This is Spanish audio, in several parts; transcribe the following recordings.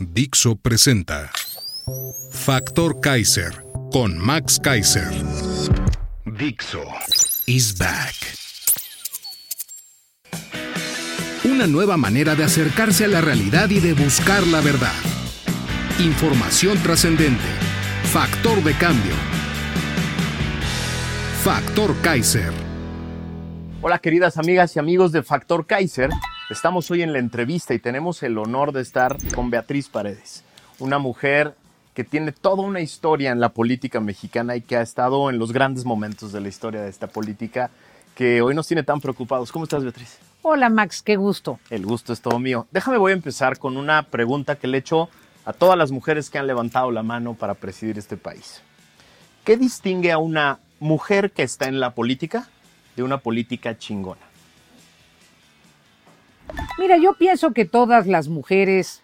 Dixo presenta Factor Kaiser con Max Kaiser. Dixo is back. Una nueva manera de acercarse a la realidad y de buscar la verdad. Información trascendente. Factor de cambio. Factor Kaiser. Hola queridas amigas y amigos de Factor Kaiser. Estamos hoy en la entrevista y tenemos el honor de estar con Beatriz Paredes, una mujer que tiene toda una historia en la política mexicana y que ha estado en los grandes momentos de la historia de esta política que hoy nos tiene tan preocupados. ¿Cómo estás, Beatriz? Hola, Max, qué gusto. El gusto es todo mío. Déjame, voy a empezar con una pregunta que le he hecho a todas las mujeres que han levantado la mano para presidir este país. ¿Qué distingue a una mujer que está en la política de una política chingona? Mira, yo pienso que todas las mujeres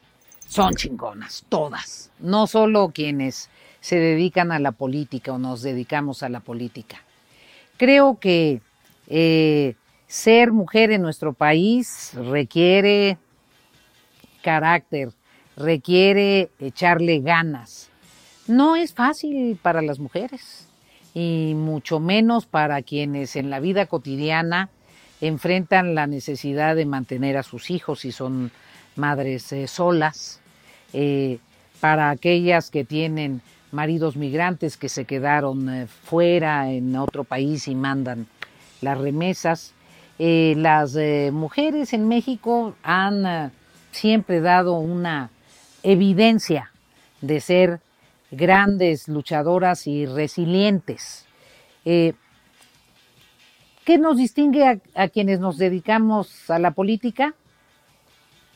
son chingonas, todas, no solo quienes se dedican a la política o nos dedicamos a la política. Creo que eh, ser mujer en nuestro país requiere carácter, requiere echarle ganas. No es fácil para las mujeres y mucho menos para quienes en la vida cotidiana enfrentan la necesidad de mantener a sus hijos y son madres eh, solas, eh, para aquellas que tienen maridos migrantes que se quedaron eh, fuera en otro país y mandan las remesas. las mujeres en México han siempre dado una evidencia de ser grandes luchadoras y resilientes. ¿Qué nos distingue a, quienes nos dedicamos a la política?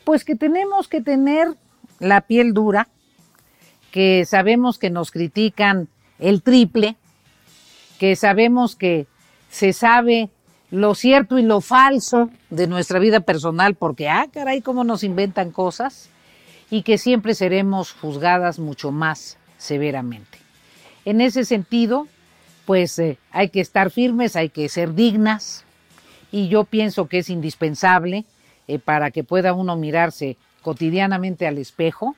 Pues que tenemos que tener la piel dura, que sabemos que nos critican el triple, que sabemos que se sabe lo cierto y lo falso de nuestra vida personal, porque, ah, caray, cómo nos inventan cosas, y que siempre seremos juzgadas mucho más severamente. En ese sentido, pues eh, hay que estar firmes, hay que ser dignas y yo pienso que es indispensable eh, para que pueda uno mirarse cotidianamente al espejo,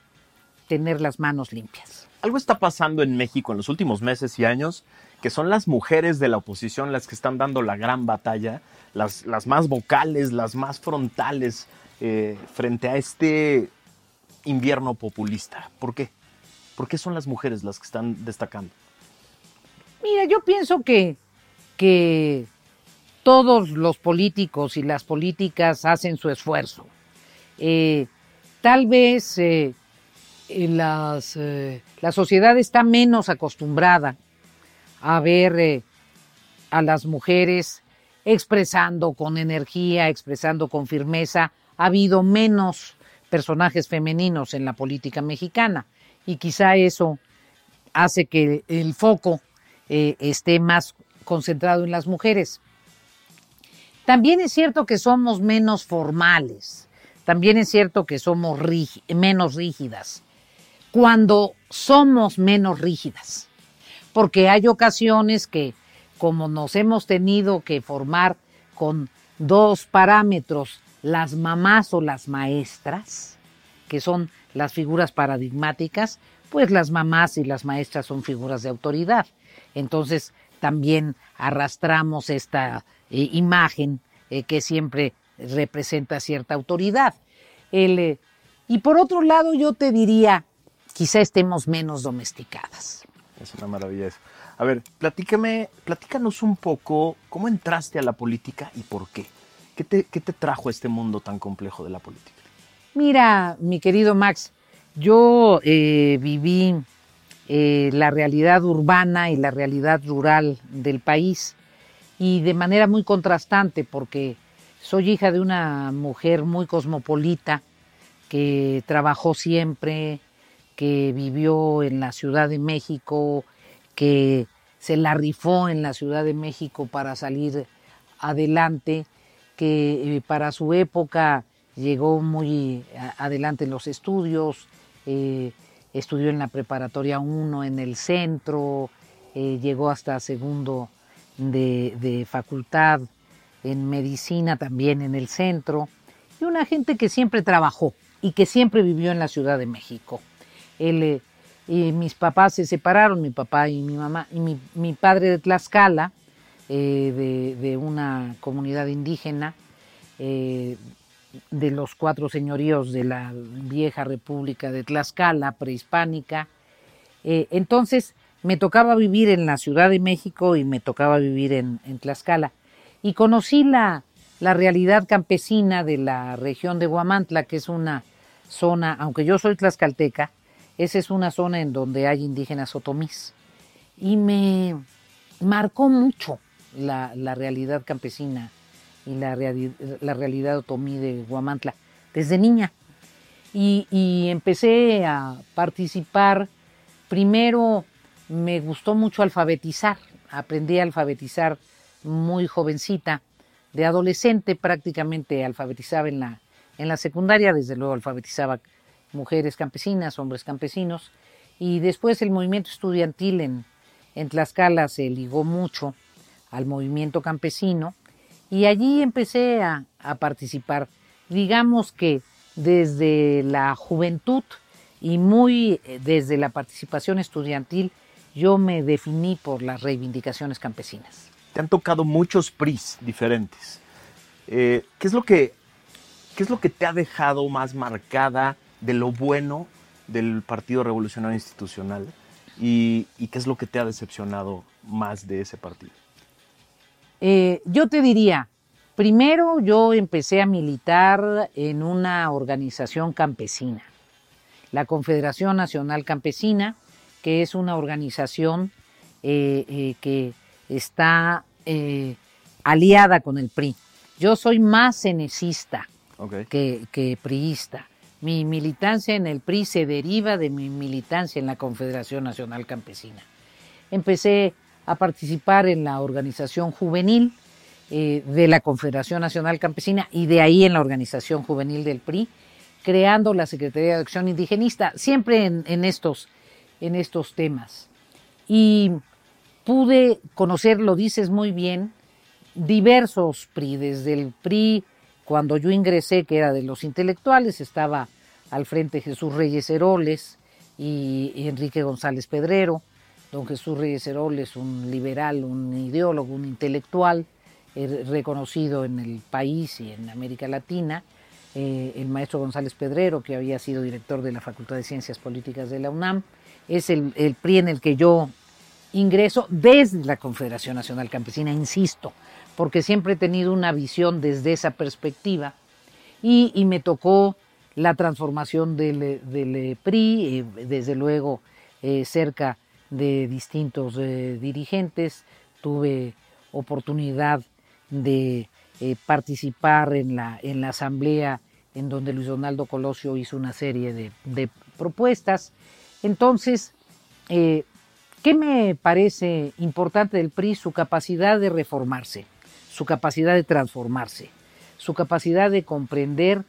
tener las manos limpias. Algo está pasando en México en los últimos meses y años, que son las mujeres de la oposición las que están dando la gran batalla, las, las más vocales, las más frontales eh, frente a este invierno populista. ¿Por qué? ¿Por qué son las mujeres las que están destacando? Mira, yo pienso que, que todos los políticos y las políticas hacen su esfuerzo. Eh, tal vez eh, eh, la sociedad está menos acostumbrada a ver a las mujeres expresando con energía, expresando con firmeza. Ha habido menos personajes femeninos en la política mexicana y quizá eso hace que el foco eh, esté más concentrado en las mujeres. También es cierto que somos menos formales, también es cierto que somos menos rígidas. Cuando somos menos rígidas, porque hay ocasiones que como nos hemos tenido que formar con dos parámetros, las mamás o las maestras, que son las figuras paradigmáticas, pues las mamás y las maestras son figuras de autoridad. Entonces también arrastramos esta eh, imagen eh, que siempre representa cierta autoridad. Eh, y por otro lado, yo te diría, quizá estemos menos domesticadas. Es una maravilla eso. A ver, platícame, platícanos un poco cómo entraste a la política y por qué. ¿Qué te, qué te trajo a este mundo tan complejo de la política? Mira, mi querido Max, yo viví eh, la realidad urbana y la realidad rural del país. Y de manera muy contrastante porque soy hija de una mujer muy cosmopolita que trabajó siempre, que vivió en la Ciudad de México, que se la rifó en la Ciudad de México para salir adelante, que eh, para su época llegó muy adelante en los estudios, eh, estudió en la preparatoria 1 en el centro, eh, llegó hasta segundo de, facultad en medicina también en el centro, y una gente que siempre trabajó y que siempre vivió en la Ciudad de México. Él, y mis papás se separaron, mi papá y mi mamá, y mi, padre de Tlaxcala, de, de, una comunidad indígena, de los cuatro señoríos de la vieja República de Tlaxcala, prehispánica. Eh, entonces me tocaba vivir en la Ciudad de México y me tocaba vivir en, Tlaxcala. Y conocí la, la, realidad campesina de la región de Huamantla, que es una zona, aunque yo soy tlaxcalteca, esa es una zona en donde hay indígenas otomís. Y me marcó mucho la, la realidad campesina y la, la realidad otomí de Guamantla desde niña. Y, empecé a participar. Primero me gustó mucho alfabetizar. Aprendí a alfabetizar muy jovencita. De adolescente prácticamente alfabetizaba en la, en la secundaria. Desde luego alfabetizaba mujeres campesinas, hombres campesinos. Y después el movimiento estudiantil en, en Tlaxcala se ligó mucho al movimiento campesino y allí empecé a, participar. Digamos que desde la juventud y muy eh, desde la participación estudiantil, yo me definí por las reivindicaciones campesinas. Te han tocado muchos PRIs diferentes. Eh, ¿qué, es lo que, ¿Qué es lo que te ha dejado más marcada de lo bueno del Partido Revolucionario Institucional? ¿Y, y qué es lo que te ha decepcionado más de ese partido? Eh, yo te diría, primero yo empecé a militar en una organización campesina, la Confederación Nacional Campesina, que es una organización eh, eh, que está aliada con el PRI. Yo soy más cenecista que, que priista. Mi militancia en el PRI se deriva de mi militancia en la Confederación Nacional Campesina. Empecé a participar en la organización juvenil eh, de la Confederación Nacional Campesina y de ahí en la organización juvenil del PRI, creando la Secretaría de Acción Indigenista, siempre en, estos, en estos temas. Y pude conocer, lo dices muy bien, diversos PRI, desde el PRI, cuando yo ingresé, que era de los intelectuales, estaba al frente Jesús Reyes Heroles y Enrique González Pedrero, Don Jesús Reyes Heroles, un liberal, un ideólogo, un intelectual eh, reconocido en el país y en América Latina. Eh, el maestro González Pedrero, que había sido director de la Facultad de Ciencias Políticas de la UNAM, es el, PRI en el que yo ingreso desde la Confederación Nacional Campesina, insisto, porque siempre he tenido una visión desde esa perspectiva y, me tocó la transformación del, PRI, eh, desde luego cerca de distintos eh, dirigentes, tuve oportunidad de eh, participar en la, en la asamblea en donde Luis Donaldo Colosio hizo una serie de, propuestas. Entonces, eh, ¿qué me parece importante del PRI? Su capacidad de reformarse, su capacidad de transformarse, su capacidad de comprender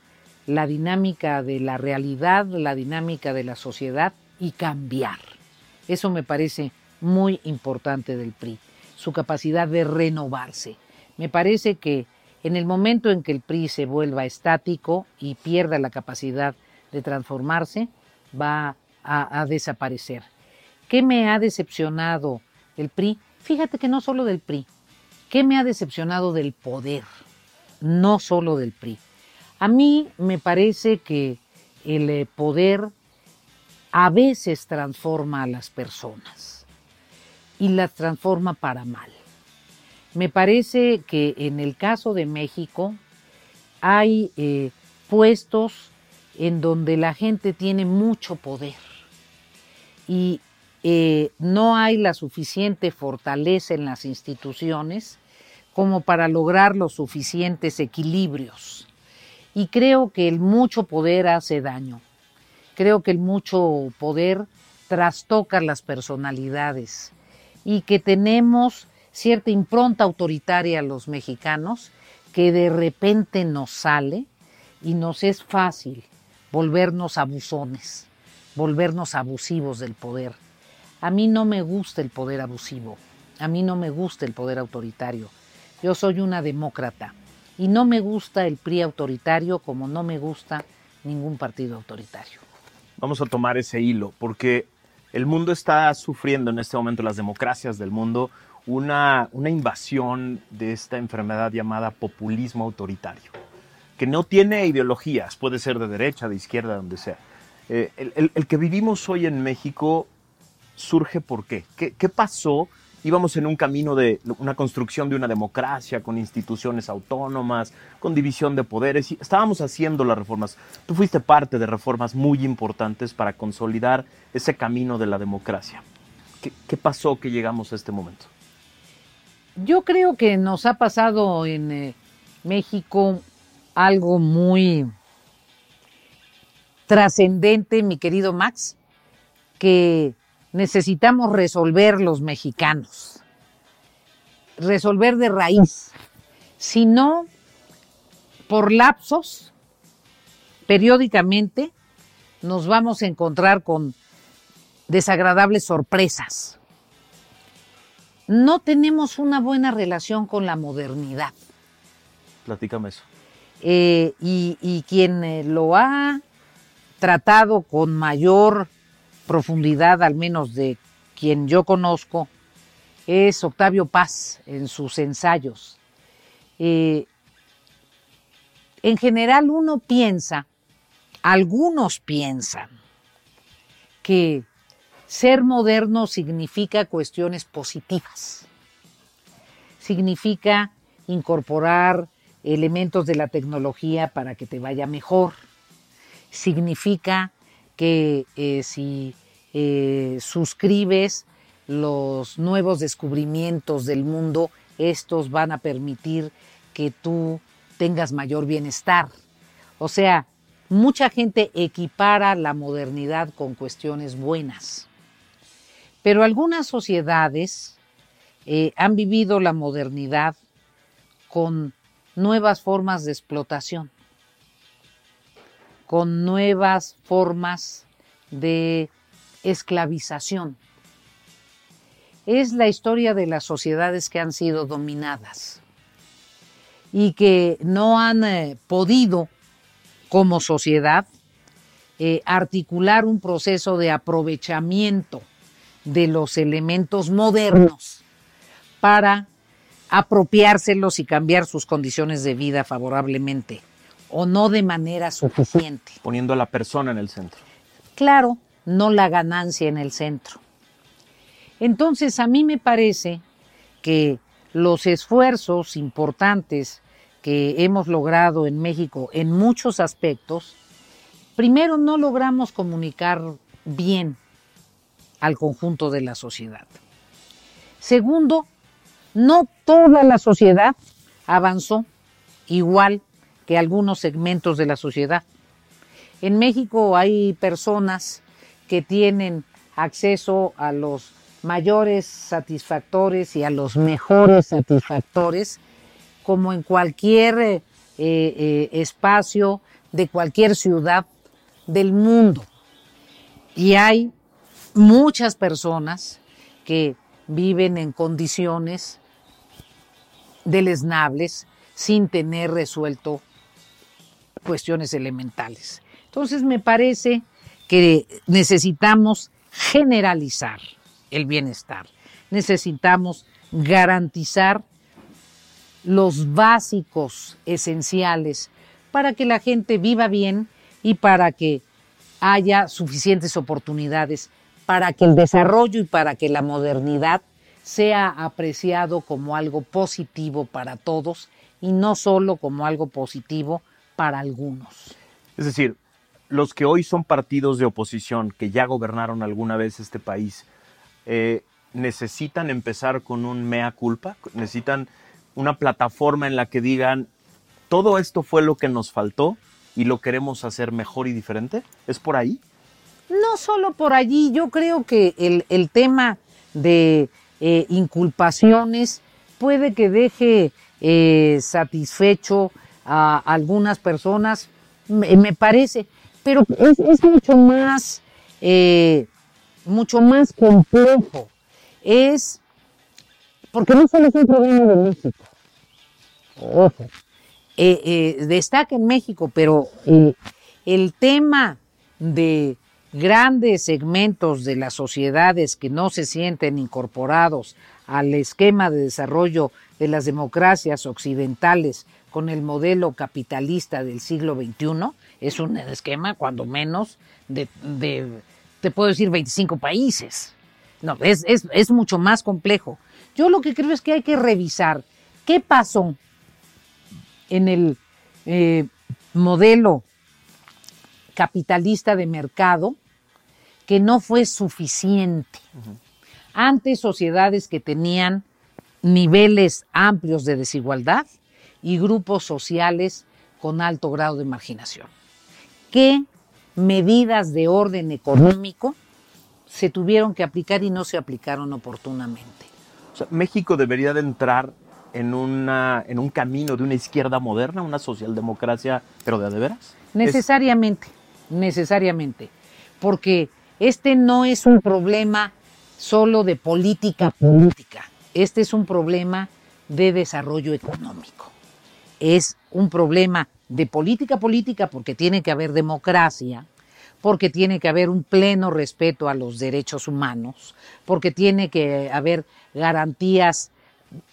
la dinámica de la realidad, la dinámica de la sociedad y cambiar. Eso me parece muy importante del PRI, su capacidad de renovarse. Me parece que en el momento en que el PRI se vuelva estático y pierda la capacidad de transformarse, va a, desaparecer. ¿Qué me ha decepcionado el PRI? Fíjate que no solo del PRI. ¿Qué me ha decepcionado del poder? No solo del PRI. A mí me parece que el eh, poder a veces transforma a las personas y las transforma para mal. Me parece que en el caso de México hay eh, puestos en donde la gente tiene mucho poder y eh, no hay la suficiente fortaleza en las instituciones como para lograr los suficientes equilibrios. Y creo que el mucho poder hace daño. Creo que el mucho poder trastoca las personalidades y que tenemos cierta impronta autoritaria a los mexicanos que de repente nos sale y nos es fácil volvernos abusones, volvernos abusivos del poder. A mí no me gusta el poder abusivo, a mí no me gusta el poder autoritario. Yo soy una demócrata y no me gusta el PRI autoritario como no me gusta ningún partido autoritario. Vamos a tomar ese hilo, porque el mundo está sufriendo en este momento, las democracias del mundo, una, una invasión de esta enfermedad llamada populismo autoritario, que no tiene ideologías, puede ser de derecha, de izquierda, donde sea. Eh, el, el, que vivimos hoy en México surge por qué? ¿Qué, qué pasó? Íbamos en un camino de una construcción de una democracia con instituciones autónomas, con división de poderes, estábamos haciendo las reformas. Tú fuiste parte de reformas muy importantes para consolidar ese camino de la democracia. ¿Qué, qué pasó que llegamos a este momento? Yo creo que nos ha pasado en eh, México algo muy trascendente, mi querido Max, que necesitamos resolver los mexicanos, resolver de raíz. Si no, por lapsos, periódicamente, nos vamos a encontrar con desagradables sorpresas. No tenemos una buena relación con la modernidad. Platícame eso. Eh, y, y, quien eh, lo ha tratado con mayor profundidad, al menos de quien yo conozco, es Octavio Paz en sus ensayos. Eh, en general uno piensa, algunos piensan, que ser moderno significa cuestiones positivas, significa incorporar elementos de la tecnología para que te vaya mejor, significa que eh, si eh, suscribes los nuevos descubrimientos del mundo, estos van a permitir que tú tengas mayor bienestar. O sea, mucha gente equipara la modernidad con cuestiones buenas. Pero algunas sociedades eh, han vivido la modernidad con nuevas formas de explotación con nuevas formas de esclavización. Es la historia de las sociedades que han sido dominadas y que no han eh, podido, como sociedad, eh, articular un proceso de aprovechamiento de los elementos modernos para apropiárselos y cambiar sus condiciones de vida favorablemente o no de manera suficiente. Poniendo a la persona en el centro. Claro, no la ganancia en el centro. Entonces, a mí me parece que los esfuerzos importantes que hemos logrado en México en muchos aspectos, primero no logramos comunicar bien al conjunto de la sociedad. Segundo, no toda la sociedad avanzó igual que algunos segmentos de la sociedad. En México hay personas que tienen acceso a los mayores satisfactores y a los mejores satisfactores, como en cualquier eh, eh, espacio de cualquier ciudad del mundo. Y hay muchas personas que viven en condiciones deleznables sin tener resuelto cuestiones elementales. Entonces me parece que necesitamos generalizar el bienestar, necesitamos garantizar los básicos esenciales para que la gente viva bien y para que haya suficientes oportunidades para que el desarrollo y para que la modernidad sea apreciado como algo positivo para todos y no solo como algo positivo para algunos. Es decir, los que hoy son partidos de oposición, que ya gobernaron alguna vez este país, eh, necesitan empezar con un mea culpa, necesitan una plataforma en la que digan, todo esto fue lo que nos faltó y lo queremos hacer mejor y diferente? ¿Es por ahí? No solo por allí, yo creo que el, el tema de eh, inculpaciones puede que deje eh, satisfecho a algunas personas, me, parece, pero es, mucho más, eh, mucho más complejo. Es porque no solo es un problema de México. Ojo. Eh, eh, destaca en México, pero el tema de grandes segmentos de las sociedades que no se sienten incorporados al esquema de desarrollo de las democracias occidentales con el modelo capitalista del siglo XXI es un esquema, cuando menos, de, de te puedo decir, 25 países. No, es, es, es mucho más complejo. Yo lo que creo es que hay que revisar qué pasó en el eh, modelo capitalista de mercado que no fue suficiente. Antes sociedades que tenían niveles amplios de desigualdad y grupos sociales con alto grado de marginación. ¿Qué medidas de orden económico se tuvieron que aplicar y no se aplicaron oportunamente? O sea, México debería de entrar en, una, en un camino de una izquierda moderna, una socialdemocracia, pero de a de veras. Necesariamente, necesariamente, porque este no es un problema solo de política política, este es un problema de desarrollo económico, es un problema de política política porque tiene que haber democracia, porque tiene que haber un pleno respeto a los derechos humanos, porque tiene que haber garantías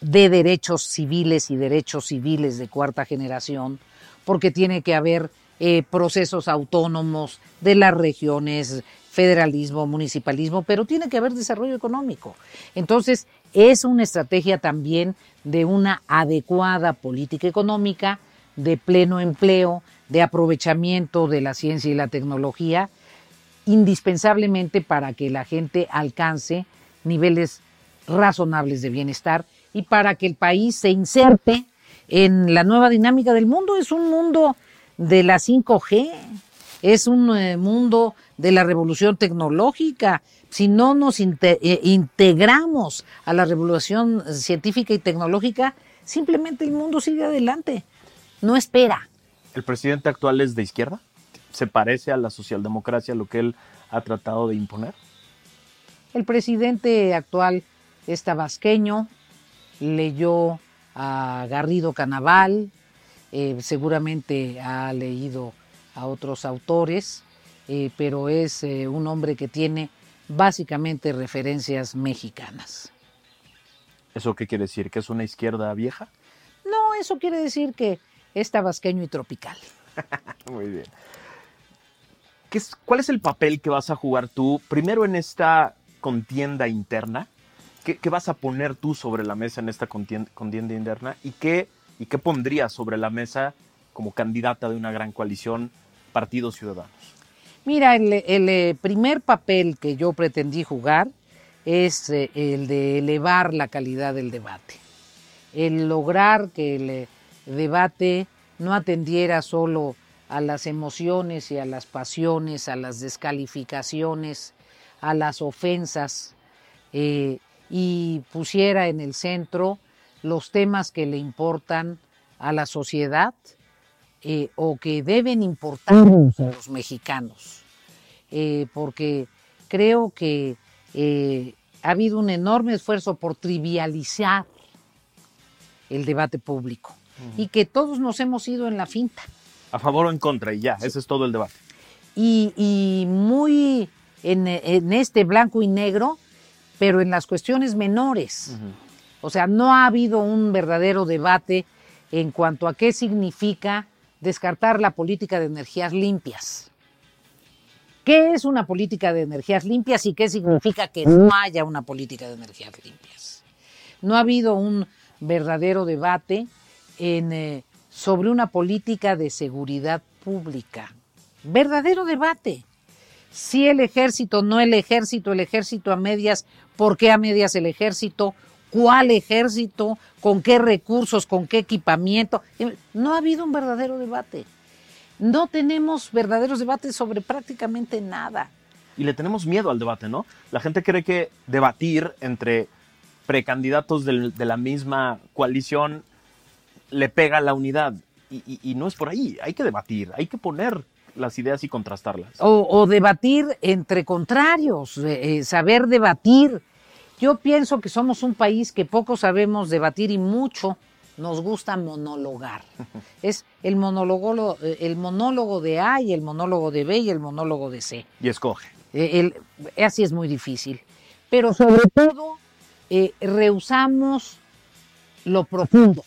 de derechos civiles y derechos civiles de cuarta generación, porque tiene que haber eh, procesos autónomos de las regiones, federalismo, municipalismo, pero tiene que haber desarrollo económico. Entonces, es una estrategia también de una adecuada política económica, de pleno empleo, de aprovechamiento de la ciencia y la tecnología, indispensablemente para que la gente alcance niveles razonables de bienestar y para que el país se inserte en la nueva dinámica del mundo. Es un mundo de la 5G, es un eh, mundo de la revolución tecnológica. Si no nos inte eh, integramos a la revolución científica y tecnológica, simplemente el mundo sigue adelante, no espera. ¿El presidente actual es de izquierda? ¿Se parece a la socialdemocracia lo que él ha tratado de imponer? El presidente actual es tabasqueño, leyó a Garrido Canaval, eh, seguramente ha leído a otros autores, eh, pero es eh, un hombre que tiene básicamente referencias mexicanas. ¿Eso qué quiere decir? ¿Que es una izquierda vieja? No, eso quiere decir que es tabasqueño y tropical. Muy bien. ¿Qué es, ¿Cuál es el papel que vas a jugar tú primero en esta contienda interna? ¿Qué, qué vas a poner tú sobre la mesa en esta contienda, contienda interna? ¿Y qué, ¿Y qué pondrías sobre la mesa como candidata de una gran coalición, Partidos Ciudadanos? Mira, el, eh, primer papel que yo pretendí jugar es eh, el de elevar la calidad del debate, el lograr que el eh, debate no atendiera solo a las emociones y a las pasiones, a las descalificaciones, a las ofensas, y pusiera en el centro los temas que le importan a la sociedad eh, o que deben importarnos a los mexicanos, eh, porque creo que eh, ha habido un enorme esfuerzo por trivializar el debate público y que todos nos hemos ido en la finta. ¿A favor o en contra? Y ya, ese es todo el debate. Y, y muy en, en este blanco y negro, pero en las cuestiones menores. O sea, no ha habido un verdadero debate en cuanto a qué significa descartar la política de energías limpias. ¿Qué es una política de energías limpias y qué significa que no haya una política de energías limpias? No ha habido un verdadero debate eh, sobre una política de seguridad pública. Verdadero debate. Si el ejército, no el ejército, el ejército a medias, ¿por qué a medias el ejército? ¿Cuál ejército? ¿Con qué recursos? ¿Con qué equipamiento? No ha habido un verdadero debate. No tenemos verdaderos debates sobre prácticamente nada. Y le tenemos miedo al debate, ¿no? La gente cree que debatir entre precandidatos del- de la misma coalición le pega a la unidad. Y, y- y no es por ahí. Hay que debatir, hay que poner las ideas y contrastarlas. O, o debatir entre contrarios, eh, eh, saber debatir. Yo pienso que somos un país que poco sabemos debatir y mucho nos gusta monologar. Es el monólogo, eh, el monólogo de A y el monólogo de B y el monólogo de C. Y escoge. Eh, el- así es muy difícil. Pero sobre todo, eh, rehusamos lo profundo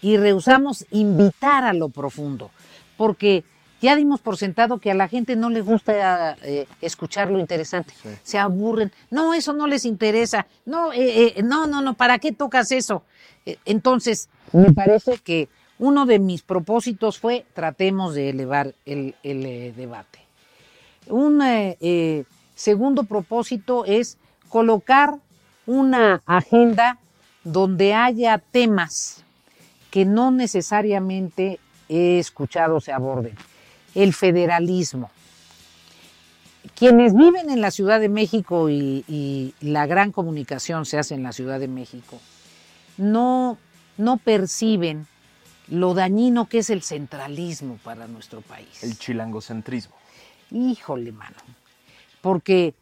y rehusamos invitar a lo profundo, porque ya dimos por sentado que a la gente no le gusta eh, escuchar lo interesante, se aburren, no, eso no les interesa, no, eh, eh, no, no, no, ¿para qué tocas eso? Entonces, me parece que uno de mis propósitos fue tratemos de elevar el, el, debate. Un segundo propósito es colocar una agenda donde haya temas que no necesariamente he escuchado se aborden. El federalismo. Quienes viven en la Ciudad de México y, y la gran comunicación se hace en la Ciudad de México, no, no perciben lo dañino que es el centralismo para nuestro país. El chilangocentrismo. Híjole, mano. Porque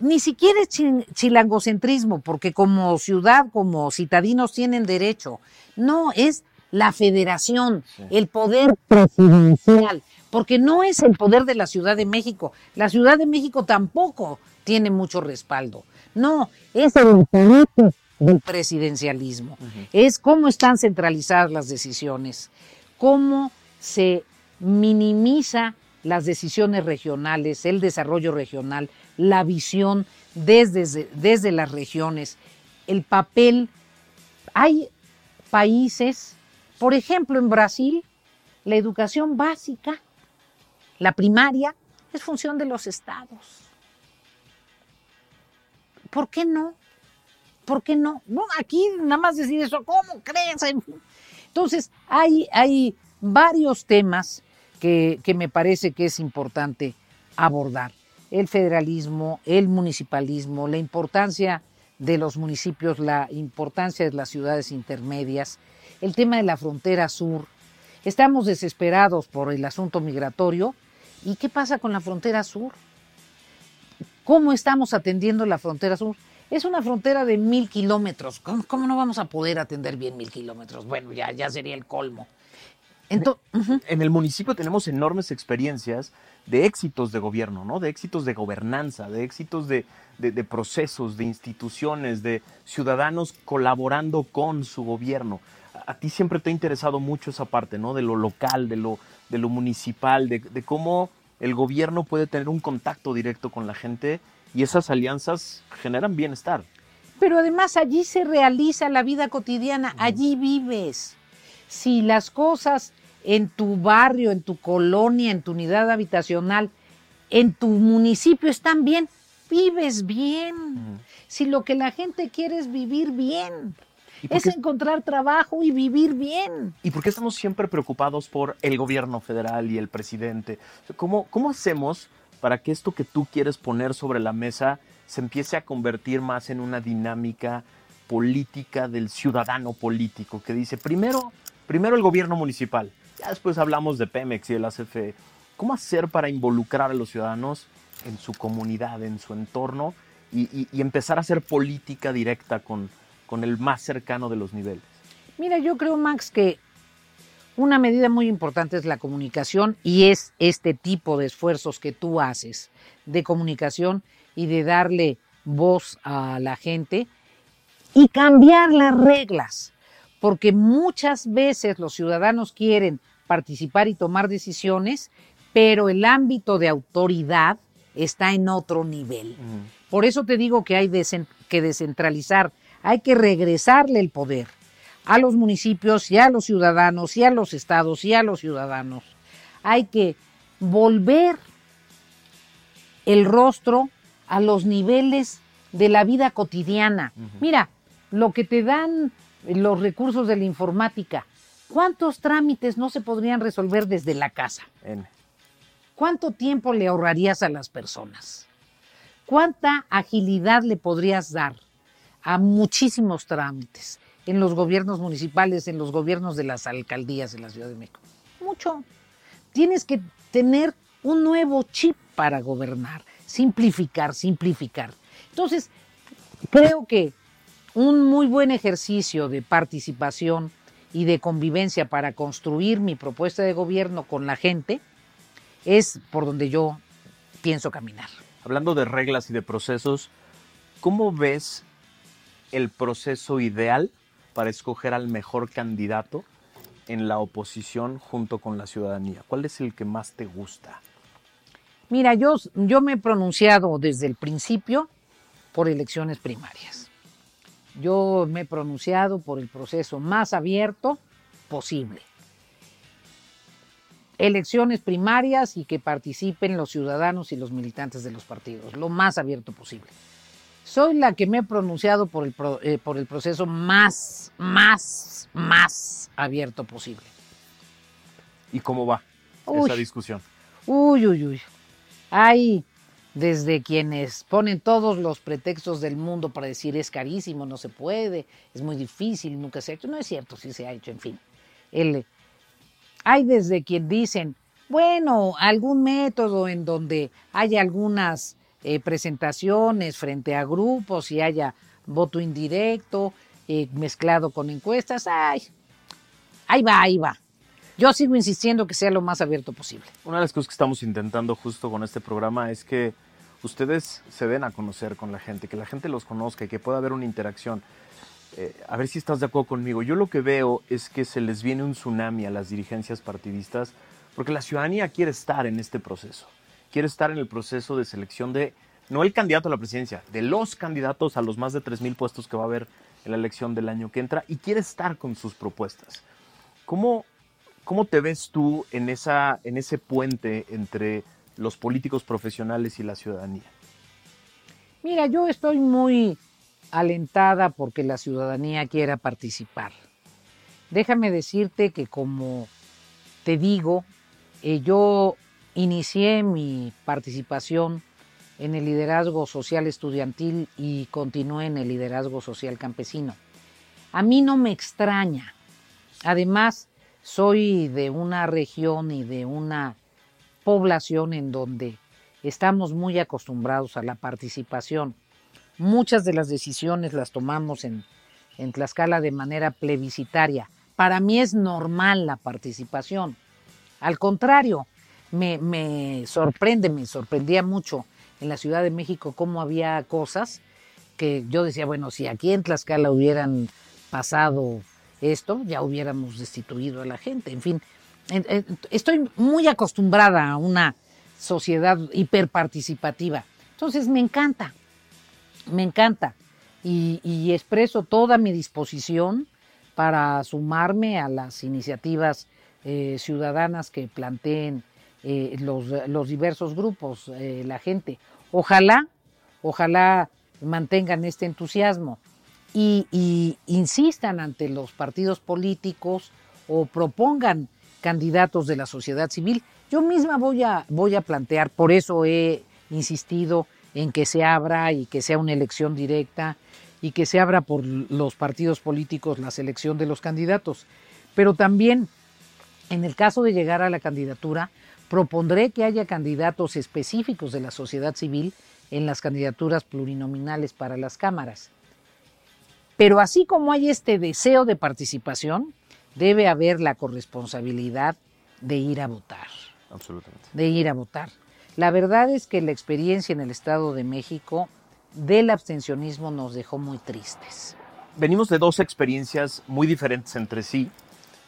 ni siquiera es chi- chilangocentrismo, porque como ciudad, como citadinos tienen derecho. No, es la federación, el poder presidencial, porque no es el poder de la Ciudad de México. La Ciudad de México tampoco tiene mucho respaldo. No, es el aparato del presidencialismo. Es cómo están centralizadas las decisiones, cómo se minimiza las decisiones regionales, el desarrollo regional, la visión desde, desde las regiones, el papel. Hay países, por ejemplo en Brasil, la educación básica, la primaria, es función de los estados. ¿Por qué no? ¿Por qué no? No, aquí nada más decir eso, ¿cómo crees? Entonces, hay, hay varios temas que, que me parece que es importante abordar. El federalismo, el municipalismo, la importancia de los municipios, la importancia de las ciudades intermedias, el tema de la frontera sur. Estamos desesperados por el asunto migratorio. ¿Y qué pasa con la frontera sur? ¿Cómo estamos atendiendo la frontera sur? Es una frontera de mil kilómetros. ¿Cómo, cómo no vamos a poder atender bien mil kilómetros? Bueno, ya, ya sería el colmo. Ento- Ujú. En el municipio tenemos enormes experiencias de éxitos de gobierno, ¿no? De éxitos de gobernanza, de éxitos de, de- de procesos, de instituciones, de ciudadanos colaborando con su gobierno. A, a ti siempre te ha interesado mucho esa parte, ¿no? De lo local, de lo, de lo municipal, de, de cómo el gobierno puede tener un contacto directo con la gente y esas alianzas generan bienestar. Pero además allí se realiza la vida cotidiana, allí vives. Si las cosas en tu barrio, en tu colonia, en tu unidad habitacional, en tu municipio están bien, vives bien. Si lo que la gente quiere es vivir bien, ¿Y por es encontrar trabajo y vivir bien. ¿Y por qué estamos siempre preocupados por el gobierno federal y el presidente? ¿Cómo, ¿Cómo hacemos para que esto que tú quieres poner sobre la mesa se empiece a convertir más en una dinámica política del ciudadano político que dice, primero, primero el gobierno municipal, ya después hablamos de Pemex y el ACFE. ¿Cómo hacer para involucrar a los ciudadanos en su comunidad, en su entorno y, y- y empezar a hacer política directa con, con el más cercano de los niveles? Mira, yo creo, Max, que una medida muy importante es la comunicación y es este tipo de esfuerzos que tú haces de comunicación y de darle voz a la gente y cambiar las reglas, porque muchas veces los ciudadanos quieren participar y tomar decisiones, pero el ámbito de autoridad está en otro nivel. Por eso te digo que hay que descentralizar, hay que regresarle el poder a los municipios y a los ciudadanos y a los estados y a los ciudadanos. Hay que volver el rostro a los niveles de la vida cotidiana. Mira, lo que te dan los recursos de la informática, ¿cuántos trámites no se podrían resolver desde la casa? N. ¿Cuánto tiempo le ahorrarías a las personas? ¿Cuánta agilidad le podrías dar a muchísimos trámites en los gobiernos municipales, en los gobiernos de las alcaldías de la Ciudad de México? Mucho. Tienes que tener un nuevo chip para gobernar, simplificar, simplificar. Entonces, creo que un muy buen ejercicio de participación y de convivencia para construir mi propuesta de gobierno con la gente es por donde yo pienso caminar. Hablando de reglas y de procesos, ¿cómo ves el proceso ideal para escoger al mejor candidato en la oposición junto con la ciudadanía? ¿Cuál es el que más te gusta? Mira, yo, yo me he pronunciado desde el principio por elecciones primarias. Yo me he pronunciado por el proceso más abierto posible. Elecciones primarias y que participen los ciudadanos y los militantes de los partidos, lo más abierto posible. Soy la que me he pronunciado por el, pro- eh, por el proceso más, más, más abierto posible. ¿Y cómo va Uy. esa discusión? Uy, uy, uy. Hay desde quienes ponen todos los pretextos del mundo para decir es carísimo, no se puede, es muy difícil, nunca se ha hecho. No es cierto, sí se ha hecho, en fin. El- hay desde quien dicen, bueno, algún método en donde haya algunas eh, presentaciones frente a grupos y haya voto indirecto eh, mezclado con encuestas. Ay, ahí va, ahí va. Yo sigo insistiendo que sea lo más abierto posible. Una de las cosas que estamos intentando justo con este programa es que ustedes se den a conocer con la gente, que la gente los conozca y que pueda haber una interacción. Eh, a ver si estás de acuerdo conmigo. Yo lo que veo es que se les viene un tsunami a las dirigencias partidistas porque la ciudadanía quiere estar en este proceso. Quiere estar en el proceso de selección de, no el candidato a la presidencia, de los candidatos a los más de 3.000 puestos que va a haber en la elección del año que entra y quiere estar con sus propuestas. ¿Cómo, ¿Cómo te ves tú en, esa, en ese puente entre los políticos profesionales y la ciudadanía? Mira, yo estoy muy alentada porque la ciudadanía quiera participar. Déjame decirte que como te digo, eh, yo inicié mi participación en el liderazgo social estudiantil y continué en el liderazgo social campesino. A mí no me extraña. Además, soy de una región y de una población en donde estamos muy acostumbrados a la participación. Muchas de las decisiones las tomamos en, en Tlaxcala de manera plebiscitaria. Para mí es normal la participación. Al contrario, me, sorprende, me sorprendía mucho en la Ciudad de México cómo había cosas que yo decía, bueno, si aquí en Tlaxcala hubieran pasado esto, ya hubiéramos destituido a la gente. En fin, estoy muy acostumbrada a una sociedad hiperparticipativa. Entonces me encanta, me encanta. Y, y expreso toda mi disposición para sumarme a las iniciativas eh, ciudadanas que planteen eh, los, los diversos grupos, eh, la gente. Ojalá, ojalá mantengan este entusiasmo y, y insistan ante los partidos políticos o propongan candidatos de la sociedad civil. Yo misma voy a, voy a plantear, por eso he insistido en que se abra y que sea una elección directa y que se abra por los partidos políticos la selección de los candidatos. Pero también, en el caso de llegar a la candidatura, propondré que haya candidatos específicos de la sociedad civil en las candidaturas plurinominales para las cámaras. Pero así como hay este deseo de participación, debe haber la corresponsabilidad de ir a votar, Absolutamente. de ir a votar. La verdad es que la experiencia en el Estado de México del abstencionismo nos dejó muy tristes. Venimos de dos experiencias muy diferentes entre sí,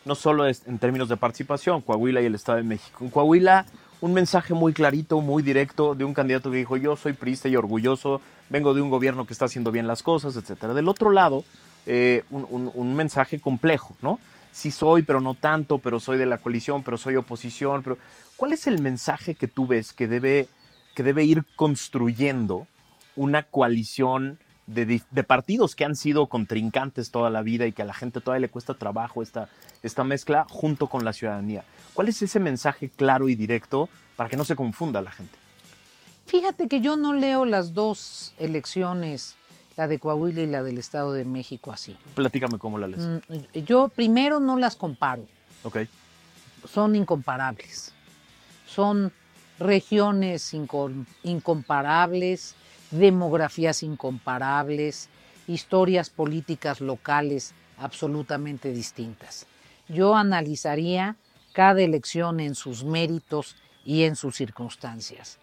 no solo es en términos de participación, Coahuila y el Estado de México. En Coahuila, un mensaje muy clarito, muy directo de un candidato que dijo, yo soy priista y orgulloso, vengo de un gobierno que está haciendo bien las cosas, etcétera. Del otro lado, eh, un, un- mensaje complejo, ¿no? Sí soy, pero no tanto, pero soy de la coalición, pero soy oposición, pero ¿cuál es el mensaje que tú ves que debe, que debe ir construyendo una coalición de, partidos que han sido contrincantes toda la vida y que a la gente todavía le cuesta trabajo esta, esta mezcla junto con la ciudadanía. ¿Cuál es ese mensaje claro y directo para que no se confunda la gente? Fíjate que yo no leo las dos elecciones, la de Coahuila y la del Estado de México así. Platícame cómo la lees. Mm, Yo primero no las comparo, Ok. son incomparables. Son regiones incom- incomparables, demografías incomparables, historias políticas locales absolutamente distintas. Yo analizaría cada elección en sus méritos y en sus circunstancias.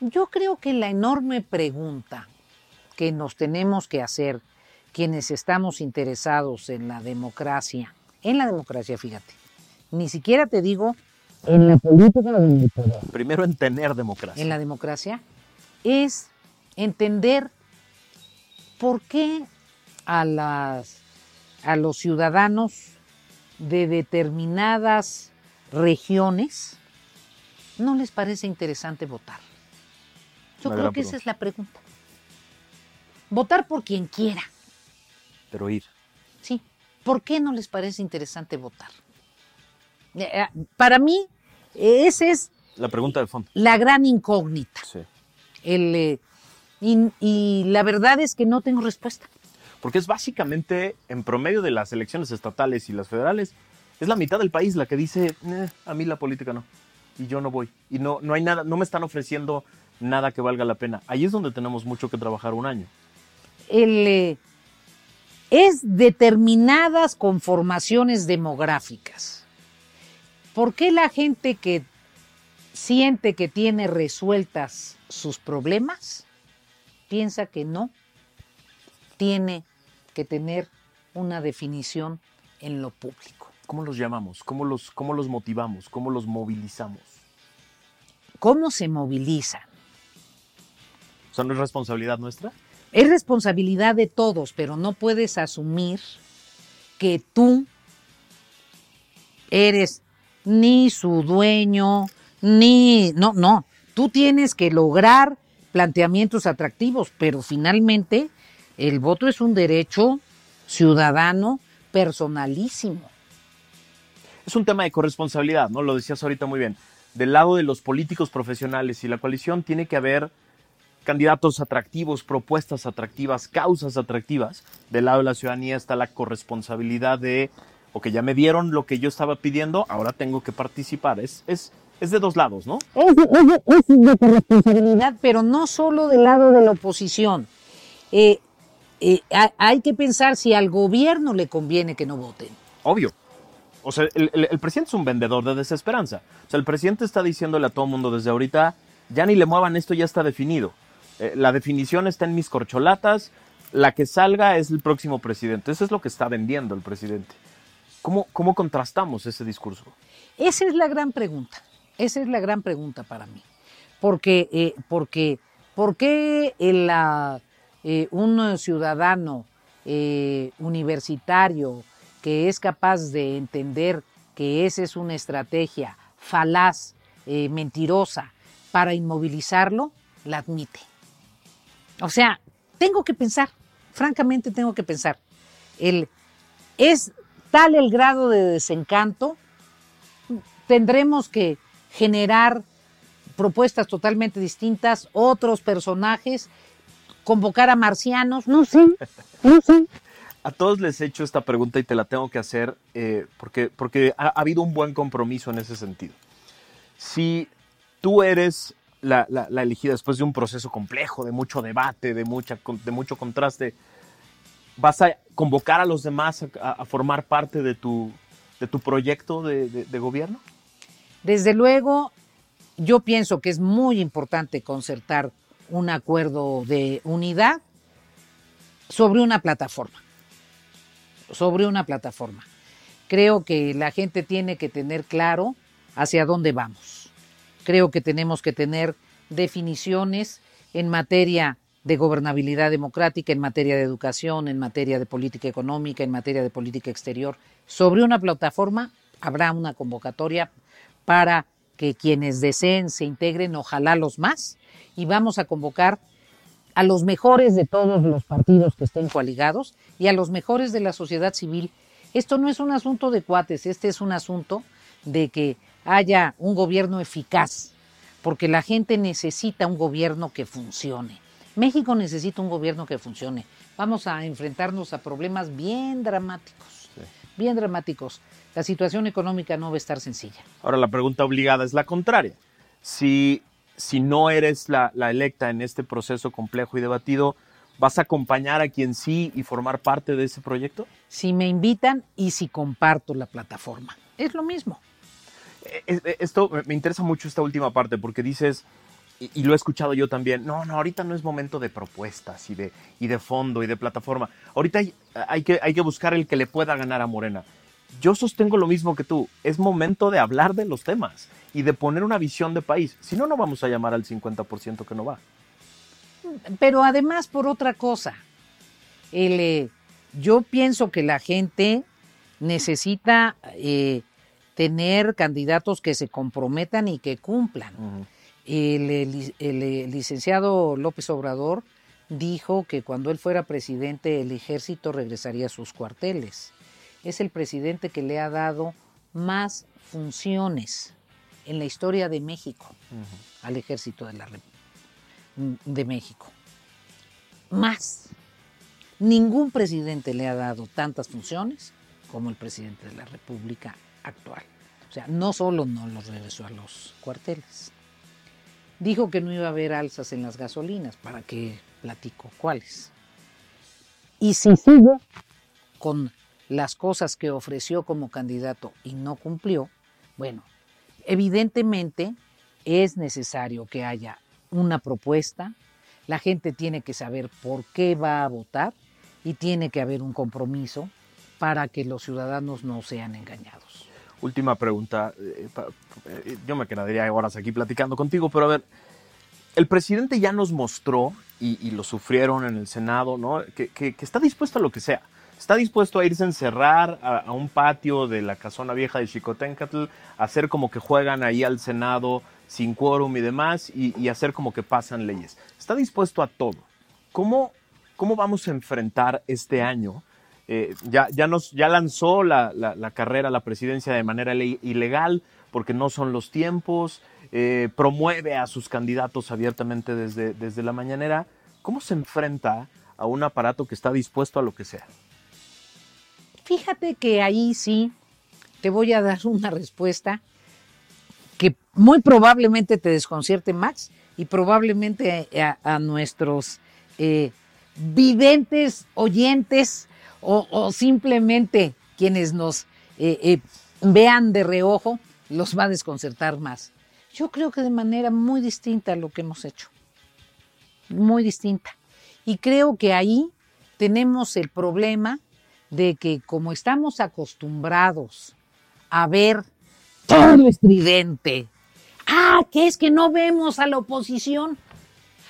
Yo creo que la enorme pregunta que nos tenemos que hacer quienes estamos interesados en la democracia, en la democracia, fíjate, ni siquiera te digo en la política o en el poder, Primero en tener democracia. en la democracia, es entender por qué a, las, a los ciudadanos de determinadas regiones no les parece interesante votar. Yo Una creo que esa es la pregunta. Votar por quien quiera, Pero ir. sí. ¿Por qué no les parece interesante votar? Eh, eh, Para mí, esa es La pregunta de fondo. la gran incógnita. Sí. El, eh, y, y la verdad es que no tengo respuesta. Porque es básicamente, en promedio de las elecciones estatales y las federales, es la mitad del país la que dice, "Eh, a mí la política no. Y yo no voy. Y no, no hay nada, no me están ofreciendo nada que valga la pena. Ahí es donde tenemos mucho que trabajar un año. El, eh, es determinadas conformaciones demográficas. ¿Por qué la gente que siente que tiene resueltas sus problemas piensa que no tiene que tener una definición en lo público? ¿Cómo los llamamos? ¿Cómo los, cómo los motivamos? ¿Cómo los movilizamos? ¿Cómo se movilizan? O sea, ¿no es responsabilidad nuestra? Es responsabilidad de todos, pero no puedes asumir que tú eres ni su dueño, ni... No, no. Tú tienes que lograr planteamientos atractivos, pero finalmente el voto es un derecho ciudadano personalísimo. Es un tema de corresponsabilidad, ¿no? Lo decías ahorita muy bien. Del lado de los políticos profesionales y la coalición tiene que haber candidatos atractivos, propuestas atractivas, causas atractivas. Del lado de la ciudadanía está la corresponsabilidad de, ok, ya me dieron lo que yo estaba pidiendo, ahora tengo que participar. Es, es, es de dos lados, ¿no? Es, es- es de corresponsabilidad, pero no solo del lado de la oposición. Eh, eh, ha- hay que pensar si al gobierno le conviene que no voten. Obvio. O sea, el, el- el presidente es un vendedor de desesperanza. O sea, el presidente está diciéndole a todo el mundo desde ahorita, ya ni le muevan, esto ya está definido. Eh, la definición está en mis corcholatas, la que salga es el próximo presidente. Eso es lo que está vendiendo el presidente. ¿Cómo, cómo contrastamos ese discurso? Esa es la gran pregunta. Esa es la gran pregunta para mí. Porque, eh, porque, ¿por qué el, eh, un ciudadano eh, universitario que es capaz de entender que esa es una estrategia falaz, mentirosa, para inmovilizarlo, la admite? O sea, tengo que pensar, francamente tengo que pensar. El, es tal el grado de desencanto tendremos que generar propuestas totalmente distintas, otros personajes, convocar a marcianos, no sé, no sé. A todos les he hecho esta pregunta y te la tengo que hacer eh, porque, porque ha, ha habido un buen compromiso en ese sentido. Si tú eres la, la- la elegida después de un proceso complejo, de mucho debate, de, mucha, de mucho contraste, ¿vas a convocar a los demás a, a- a formar parte de tu, de tu proyecto de, de- de gobierno? Desde luego, yo pienso que es muy importante concertar un acuerdo de unidad sobre una plataforma. Sobre una plataforma. Creo que la gente tiene que tener claro hacia dónde vamos. Creo que tenemos que tener definiciones en materia de gobernabilidad democrática, en materia de educación, en materia de política económica, en materia de política exterior. Sobre una plataforma habrá una convocatoria para que quienes deseen se integren, ojalá los más, y vamos a convocar a los mejores de todos los partidos que estén coaligados y a los mejores de la sociedad civil. Esto no es un asunto de cuates, este es un asunto de que haya un gobierno eficaz, porque la gente necesita un gobierno que funcione. México necesita un gobierno que funcione. Vamos a enfrentarnos a problemas bien dramáticos, bien dramáticos. La situación económica no va a estar sencilla. Ahora la pregunta obligada es la contraria. Si, si no eres la, la electa en este proceso complejo y debatido, ¿vas a acompañar a quien sí y formar parte de ese proyecto? Si me invitan y si comparto la plataforma. Es lo mismo. Eh, eh, Esto me- interesa mucho esta última parte porque dices, y, y lo he escuchado yo también, no, no, ahorita no es momento de propuestas y de, y de fondo y de plataforma. Ahorita hay, hay que, hay que buscar el que le pueda ganar a Morena. Yo sostengo lo mismo que tú, es momento de hablar de los temas y de poner una visión de país. Si no, no vamos a llamar al 50% que no va. Pero además por otra cosa, el, eh, yo pienso que la gente necesita eh, tener candidatos que se comprometan y que cumplan. el, el, licenciado López Obrador dijo que cuando él fuera presidente el ejército regresaría a sus cuarteles. Es el presidente que le ha dado más funciones en la historia de México al ejército de la República de México. Más. Ningún presidente le ha dado tantas funciones como el presidente de la República actual. O sea, no solo no los regresó a los cuarteles. Dijo que no iba a haber alzas en las gasolinas. ¿Para qué platico cuáles? Y si sigue con las cosas que ofreció como candidato y no cumplió, bueno, evidentemente es necesario que haya una propuesta, la gente tiene que saber por qué va a votar y tiene que haber un compromiso para que los ciudadanos no sean engañados. Última pregunta. eh, eh, Yo me quedaría horas aquí platicando contigo, pero a ver, el presidente ya nos mostró, y, lo sufrieron en el Senado, ¿no? Que- que está dispuesto a lo que sea. Está dispuesto a irse a encerrar a, un patio de la casona vieja de Chicotencatl, hacer como que juegan ahí al Senado sin quórum y demás, y, hacer como que pasan leyes. Está dispuesto a todo. ¿Cómo, cómo vamos a enfrentar este año? Eh, ya, ya, nos, ya lanzó la, la- carrera la presidencia de manera le- ilegal porque no son los tiempos, eh, promueve a sus candidatos abiertamente desde, desde la mañanera. ¿Cómo se enfrenta a un aparato que está dispuesto a lo que sea? Fíjate que ahí sí te voy a dar una respuesta que muy probablemente te desconcierte, Max, y probablemente a, nuestros eh, videntes, oyentes o, o simplemente quienes nos eh, eh, vean de reojo, los va a desconcertar más. Yo creo que de manera muy distinta a lo que hemos hecho. Muy distinta. Y creo que ahí tenemos el problema de que como estamos acostumbrados a ver todo estridente, ah, que es que no vemos a la oposición,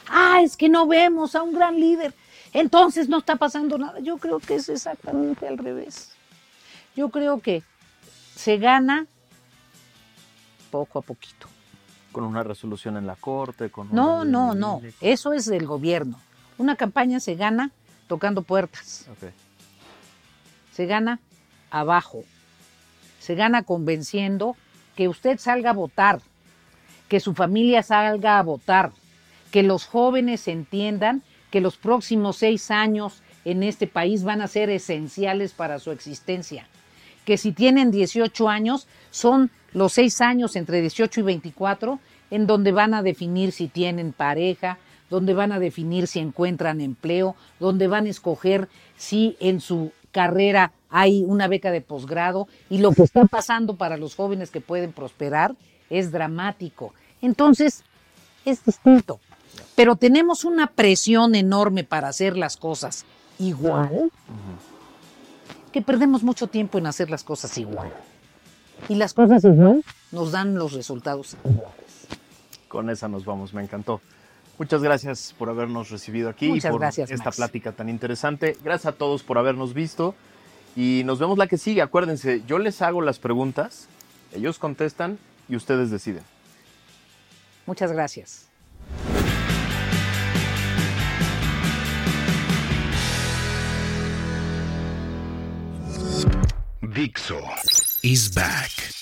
ah, es que no vemos a un gran líder, entonces no está pasando nada. Yo creo que es exactamente al revés. Yo creo que se gana poco a poquito. Con una resolución en la corte, con un- No, no, no. Eso es del gobierno. Una campaña se gana tocando puertas. Ok. Se gana abajo, se gana convenciendo que usted salga a votar, que su familia salga a votar, que los jóvenes entiendan que los próximos seis años en este país van a ser esenciales para su existencia, que si tienen 18 años son los seis años entre 18 y 24 en donde van a definir si tienen pareja, donde van a definir si encuentran empleo, donde van a escoger si en su carrera hay una beca de posgrado y lo que está pasando para los jóvenes que pueden prosperar es dramático. Entonces, es distinto. Pero tenemos una presión enorme para hacer las cosas igual, que perdemos mucho tiempo en hacer las cosas igual. Y las cosas igual nos dan los resultados iguales. Con esa nos vamos, me encantó. Muchas gracias por habernos recibido aquí y por esta plática tan interesante. Gracias a todos por habernos visto y nos vemos la que sigue. Acuérdense, yo les hago las preguntas, ellos contestan y ustedes deciden. Muchas gracias. Dixo is back.